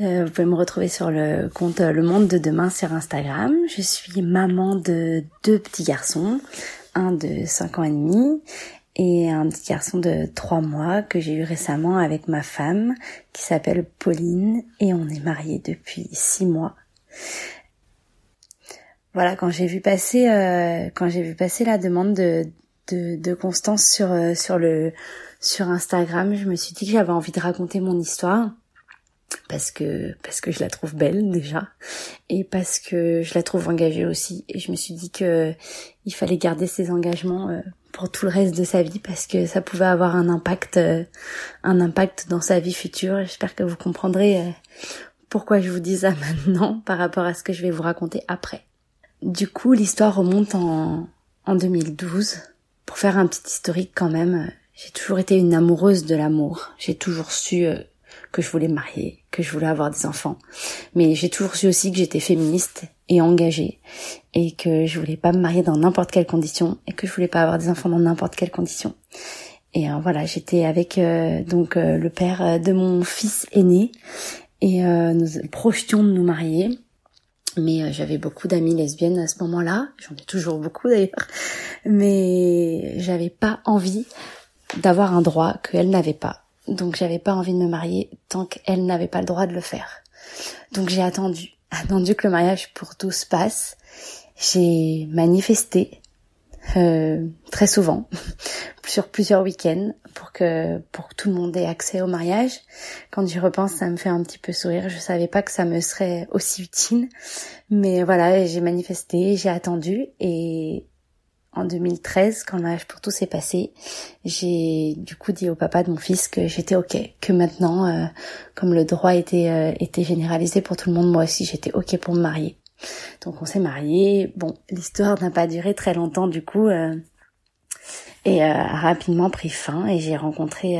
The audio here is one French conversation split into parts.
Euh, vous pouvez me retrouver sur le compte euh, Le Monde de Demain sur Instagram. Je suis maman de deux petits garçons, un de 5 ans et demi et un petit garçon de 3 mois que j'ai eu récemment avec ma femme qui s'appelle Pauline et on est mariés depuis 6 mois. Voilà, quand j'ai vu passer quand j'ai vu passer la demande de de, de Constance sur sur le sur Instagram, je me suis dit que j'avais envie de raconter mon histoire parce que parce que je la trouve belle déjà et parce que je la trouve engagée aussi et je me suis dit que il fallait garder ses engagements euh, pour tout le reste de sa vie parce que ça pouvait avoir un impact euh, un impact dans sa vie future. J'espère que vous comprendrez euh, pourquoi je vous dis ça maintenant par rapport à ce que je vais vous raconter après. Du coup, l'histoire remonte en en 2012 pour faire un petit historique quand même j'ai toujours été une amoureuse de l'amour. J'ai toujours su que je voulais me marier, que je voulais avoir des enfants. Mais j'ai toujours su aussi que j'étais féministe et engagée et que je voulais pas me marier dans n'importe quelle condition et que je voulais pas avoir des enfants dans n'importe quelle condition. Et euh, voilà, j'étais avec euh, donc le père de mon fils aîné et nous projetions de nous marier. Mais j'avais beaucoup d'amies lesbiennes à ce moment-là, j'en ai toujours beaucoup d'ailleurs, mais j'avais pas envie d'avoir un droit qu'elle n'avait pas. Donc j'avais pas envie de me marier tant qu'elle n'avait pas le droit de le faire. Donc j'ai attendu, attendu que le mariage pour tous passe. J'ai manifesté euh, très souvent, sur plusieurs week-ends, pour que pour que tout le monde ait accès au mariage. Quand j'y repense, ça me fait un petit peu sourire. Je savais pas que ça me serait aussi utile, mais voilà, j'ai manifesté, j'ai attendu et en 2013, quand le mariage pour tous est passé, j'ai du coup dit au papa de mon fils que j'étais ok, que maintenant, euh, comme le droit était euh, était généralisé pour tout le monde, moi aussi j'étais ok pour me marier. Donc on s'est mariés. Bon, l'histoire n'a pas duré très longtemps du coup, euh, et a rapidement pris fin. Et j'ai rencontré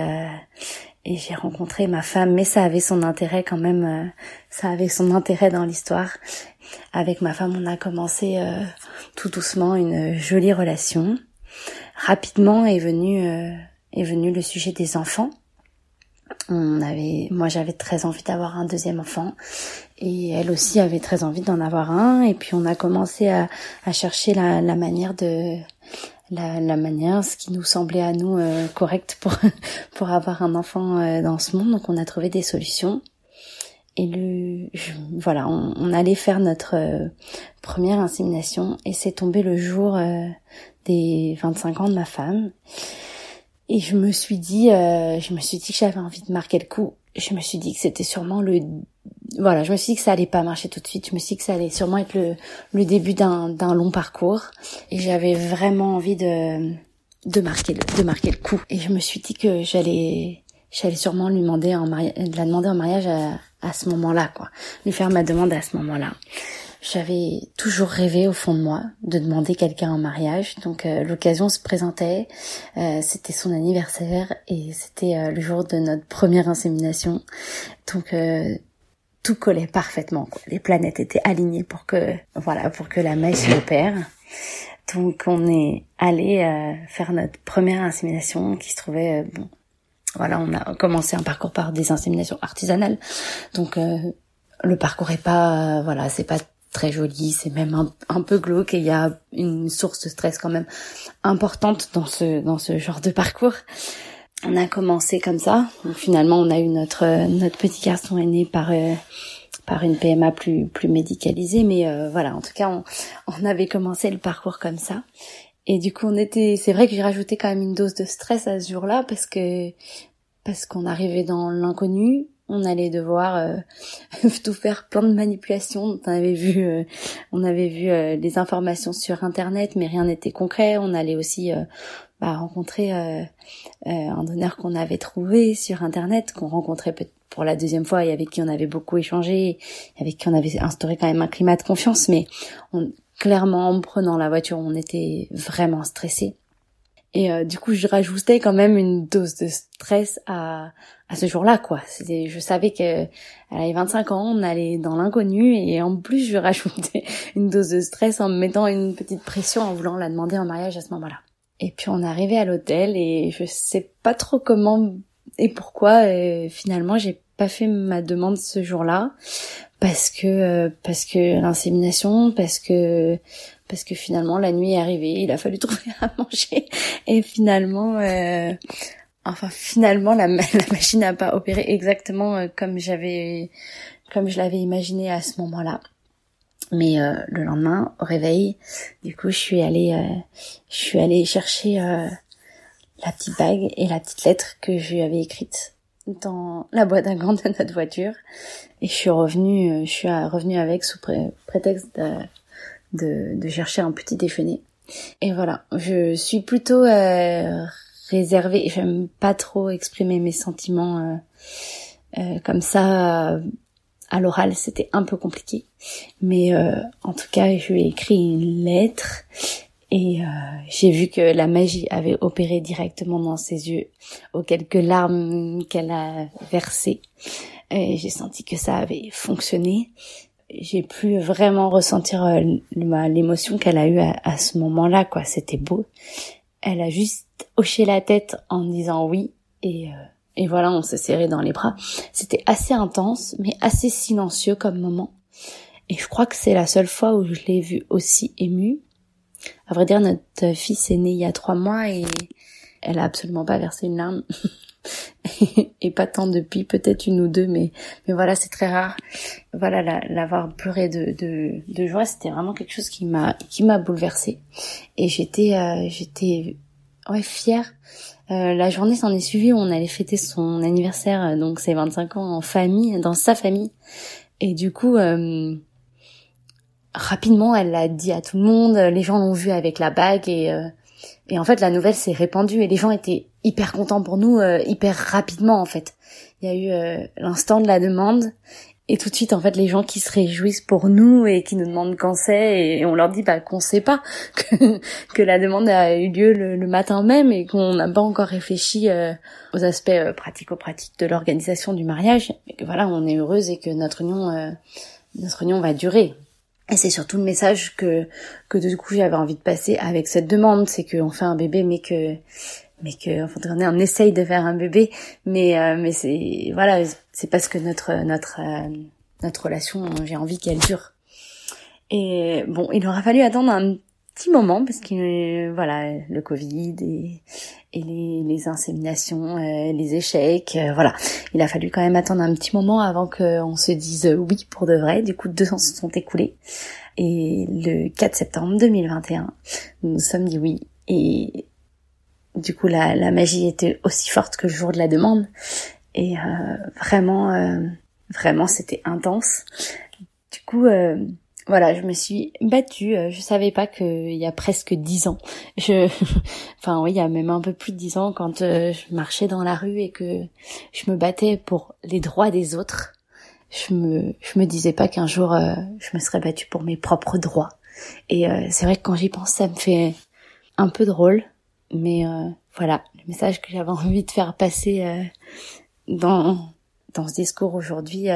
et j'ai rencontré ma femme, mais ça avait son intérêt quand même. ça avait son intérêt dans l'histoire avec ma femme, on a commencé euh, tout doucement une jolie relation. Rapidement est venu euh, est venu le sujet des enfants. On avait, moi j'avais très envie d'avoir un deuxième enfant et elle aussi avait très envie d'en avoir un. Et puis on a commencé à, à chercher la, la, manière de la, la, manière, ce qui nous semblait à nous euh, correct pour pour avoir un enfant dans ce monde. Donc on a trouvé des solutions. Et le, voilà, on, allait faire notre euh, première insémination et c'est tombé le jour euh, des 25 ans de ma femme. Et je me suis dit, euh, je me suis dit que j'avais envie de marquer le coup. Je me suis dit que c'était sûrement le, voilà, je me suis dit que ça allait pas marcher tout de suite. Je me suis dit que ça allait sûrement être le, le début d'un, long parcours. Et j'avais vraiment envie de, de marquer le, de marquer le coup. Et je me suis dit que j'allais, j'allais sûrement lui demander en mariage, la demander en mariage à, à ce moment-là, quoi. Lui faire ma demande à ce moment-là. J'avais toujours rêvé au fond de moi de demander quelqu'un en mariage, donc euh, l'occasion se présentait. Euh, c'était son anniversaire et c'était euh, le jour de notre première insémination, donc tout collait parfaitement. Quoi. Les planètes étaient alignées pour que, voilà, pour que la messe opère. Donc on est allé faire notre première insémination qui se trouvait bon voilà, on a commencé un parcours par des inséminations artisanales. Donc euh, le parcours est pas euh, voilà, c'est pas très joli, c'est même un, peu glauque et il y a une source de stress quand même importante dans ce dans ce genre de parcours. On a commencé comme ça. Donc finalement, on a eu notre notre petit garçon aîné par euh, par une PMA plus plus médicalisée, mais voilà, en tout cas, on, avait commencé le parcours comme ça. Et du coup, on était, c'est vrai que j'ai rajouté quand même une dose de stress à ce jour-là parce que parce qu'on arrivait dans l'inconnu, on allait devoir euh, tout faire plein de manipulations. On avait vu, euh, on avait vu euh, des informations sur internet, mais rien n'était concret. On allait aussi bah, rencontrer un donneur qu'on avait trouvé sur internet, qu'on rencontrait pour la deuxième fois et avec qui on avait beaucoup échangé, avec qui on avait instauré quand même un climat de confiance. Mais on, clairement, en prenant la voiture, on était vraiment stressé. Et euh, du coup, je rajoutais quand même une dose de stress à, à ce jour-là, quoi. Je savais que elle avait 25 ans, on allait dans l'inconnu, et en plus, je rajoutais une dose de stress en me mettant une petite pression en voulant la demander en mariage à ce moment-là. Et puis on est arrivé à l'hôtel, et je sais pas trop comment et pourquoi. Finalement, j'ai pas fait ma demande ce jour-là parce que euh, parce que l'insémination, parce que parce que finalement la nuit est arrivée, il a fallu trouver à manger et finalement euh, enfin finalement la, la machine n'a pas opéré exactement euh, comme j'avais comme je l'avais imaginé à ce moment-là. Mais euh, le lendemain au réveil, du coup, je suis allée je suis allée chercher la petite bague et la petite lettre que je lui avais écrite dans la boîte à gants de notre voiture et je suis revenue je suis revenue avec sous prétexte de de, de chercher un petit déjeuner. Et voilà, je suis plutôt euh, réservée. J'aime pas trop exprimer mes sentiments euh, euh, comme ça à l'oral. C'était un peu compliqué, mais en tout cas, je lui ai écrit une lettre et j'ai vu que la magie avait opéré directement dans ses yeux, aux quelques larmes qu'elle a versées. J'ai senti que ça avait fonctionné j'ai pu vraiment ressentir euh, l'émotion qu'elle a eue à, ce moment-là, quoi. C'était beau. Elle a juste hoché la tête en disant oui et euh, et voilà, on s'est serré dans les bras. C'était assez intense, mais assez silencieux comme moment. Et je crois que c'est la seule fois où je l'ai vue aussi émue. À vrai dire, notre fils est né il y a trois mois et elle a absolument pas versé une larme. et pas tant depuis, peut-être une ou deux, mais mais voilà, c'est très rare. Voilà, l'avoir pleuré de, de, de joie, c'était vraiment quelque chose qui m'a qui m'a bouleversée. Et j'étais euh, j'étais ouais fière. Euh, la journée s'en est suivie on allait fêter son anniversaire, euh, donc ses 25 ans en famille, dans sa famille. Et du coup, euh, rapidement, elle l'a dit à tout le monde. Les gens l'ont vu avec la bague et et en fait, la nouvelle s'est répandue et les gens étaient hyper contents pour nous, euh, hyper rapidement en fait. Il y a eu euh, l'instant de la demande et tout de suite en fait les gens qui se réjouissent pour nous et qui nous demandent quand c'est et on leur dit bah qu'on sait pas que, la demande a eu lieu le, matin même et qu'on n'a pas encore réfléchi euh, aux aspects pratico-pratiques de l'organisation du mariage. Et que voilà on est heureuse et que notre union notre union va durer. Et c'est surtout le message que que du coup j'avais envie de passer avec cette demande, c'est qu'on fait un bébé, mais que mais que enfin on essaye de faire un bébé, mais euh, mais c'est voilà, c'est parce que notre notre euh, notre relation, j'ai envie qu'elle dure. Et bon, il aura fallu attendre un petit moment parce que voilà le Covid et, et les, les inséminations, euh, les échecs, euh, voilà. Il a fallu quand même attendre un petit moment avant qu'on se dise oui pour de vrai. Du coup, deux ans se sont écoulés et le 4 septembre 2021, nous nous sommes dit oui et du coup la, la magie était aussi forte que le jour de la demande et euh, vraiment vraiment c'était intense. Du coup voilà, je me suis battue. Euh, je savais pas qu'il y a presque dix ans. Je, enfin oui, il y a même un peu plus de dix ans quand euh, je marchais dans la rue et que je me battais pour les droits des autres. Je me, je me disais pas qu'un jour euh, je me serais battue pour mes propres droits. Et c'est vrai que quand j'y pense, ça me fait un peu drôle. Mais voilà, le message que j'avais envie de faire passer dans dans ce discours aujourd'hui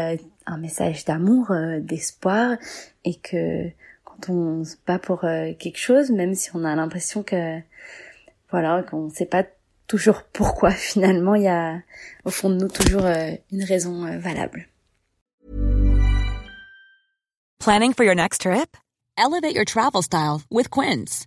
un message d'amour, euh, d'espoir, et que quand on se bat pour euh, quelque chose, même si on a l'impression que voilà, qu'on ne sait pas toujours pourquoi, finalement, il y a au fond de nous toujours euh, une raison valable. Planning for your next trip? Elevate your travel style with Quince.